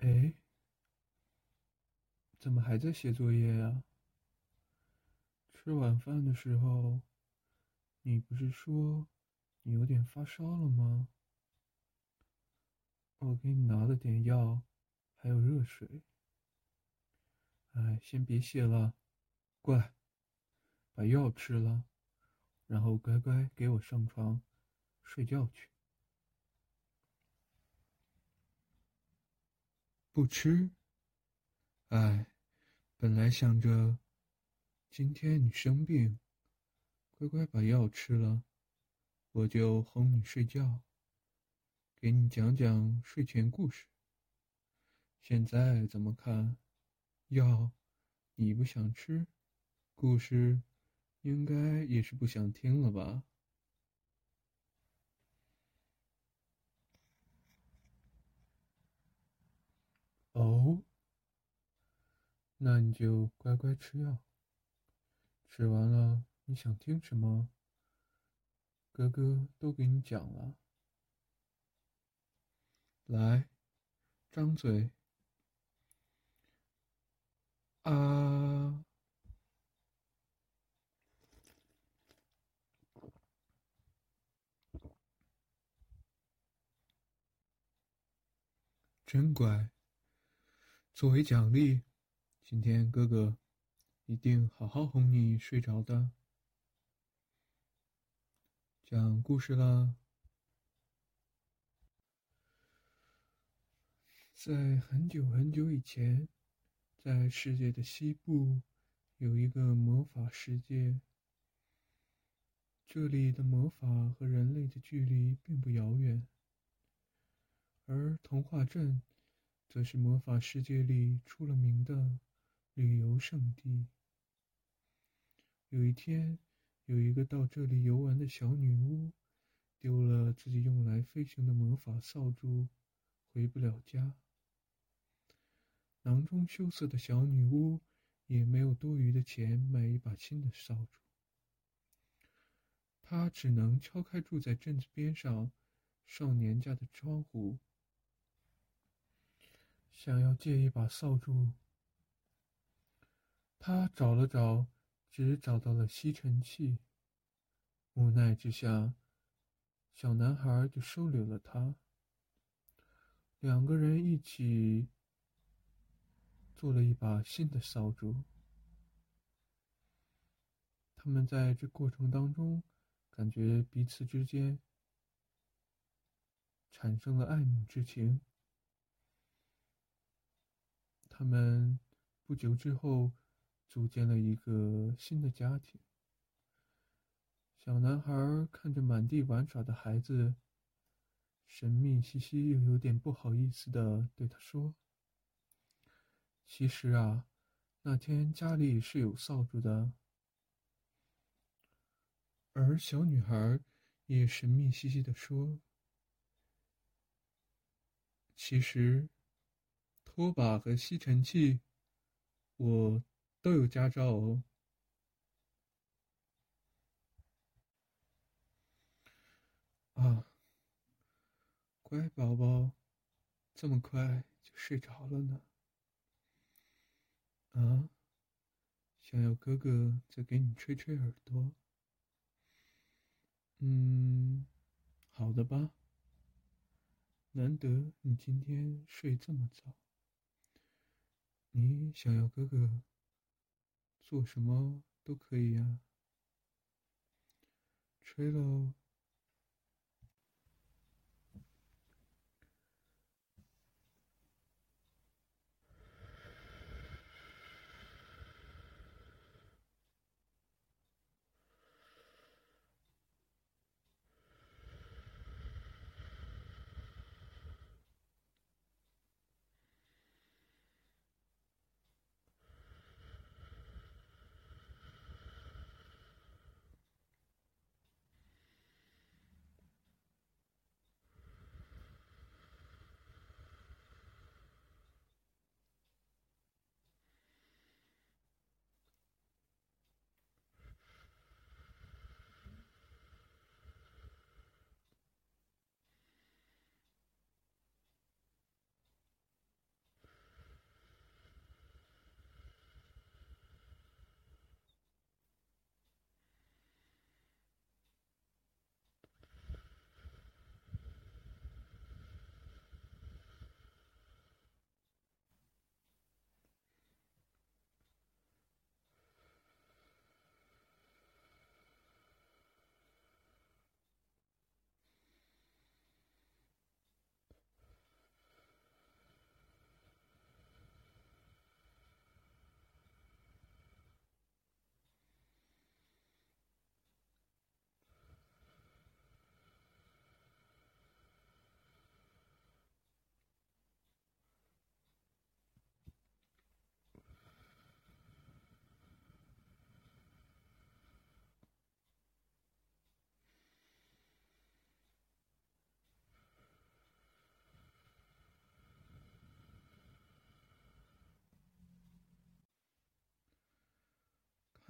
哎，怎么还在写作业呀？吃晚饭的时候，你不是说你有点发烧了吗？我给你拿了点药，还有热水。哎，先别写了，过来，把药吃了，然后乖乖给我上床睡觉去。不吃？哎，本来想着今天你生病，乖乖把药吃了，我就哄你睡觉，给你讲讲睡前故事。现在怎么看？药你不想吃，故事应该也是不想听了吧？哦，那你就乖乖吃药。吃完了，你想听什么？哥哥都给你讲了。来，张嘴。啊，真乖。作为奖励，今天哥哥一定好好哄你睡着的。讲故事啦！在很久很久以前，在世界的西部，有一个魔法世界。这里的魔法和人类的距离并不遥远，而童话镇。则是魔法世界里出了名的旅游胜地。有一天，有一个到这里游玩的小女巫，丢了自己用来飞行的魔法扫帚，回不了家。囊中羞涩的小女巫也没有多余的钱买一把新的扫帚，她只能敲开住在镇子边上少年家的窗户。想要借一把扫帚，他找了找，只找到了吸尘器。无奈之下，小男孩就收留了他。两个人一起做了一把新的扫帚。他们在这过程当中，感觉彼此之间产生了爱慕之情。他们不久之后组建了一个新的家庭。小男孩看着满地玩耍的孩子，神秘兮兮又有点不好意思的对他说：“其实啊，那天家里是有扫帚的。”而小女孩也神秘兮兮的说：“其实。”拖把和吸尘器，我都有驾照哦。啊，乖宝宝，这么快就睡着了呢？啊，想要哥哥再给你吹吹耳朵？嗯，好的吧。难得你今天睡这么早。你想要哥哥做什么都可以呀，吹喽。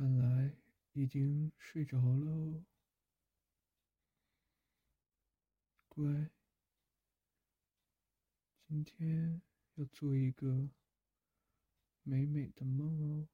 看来已经睡着了哦，乖。今天要做一个美美的梦哦。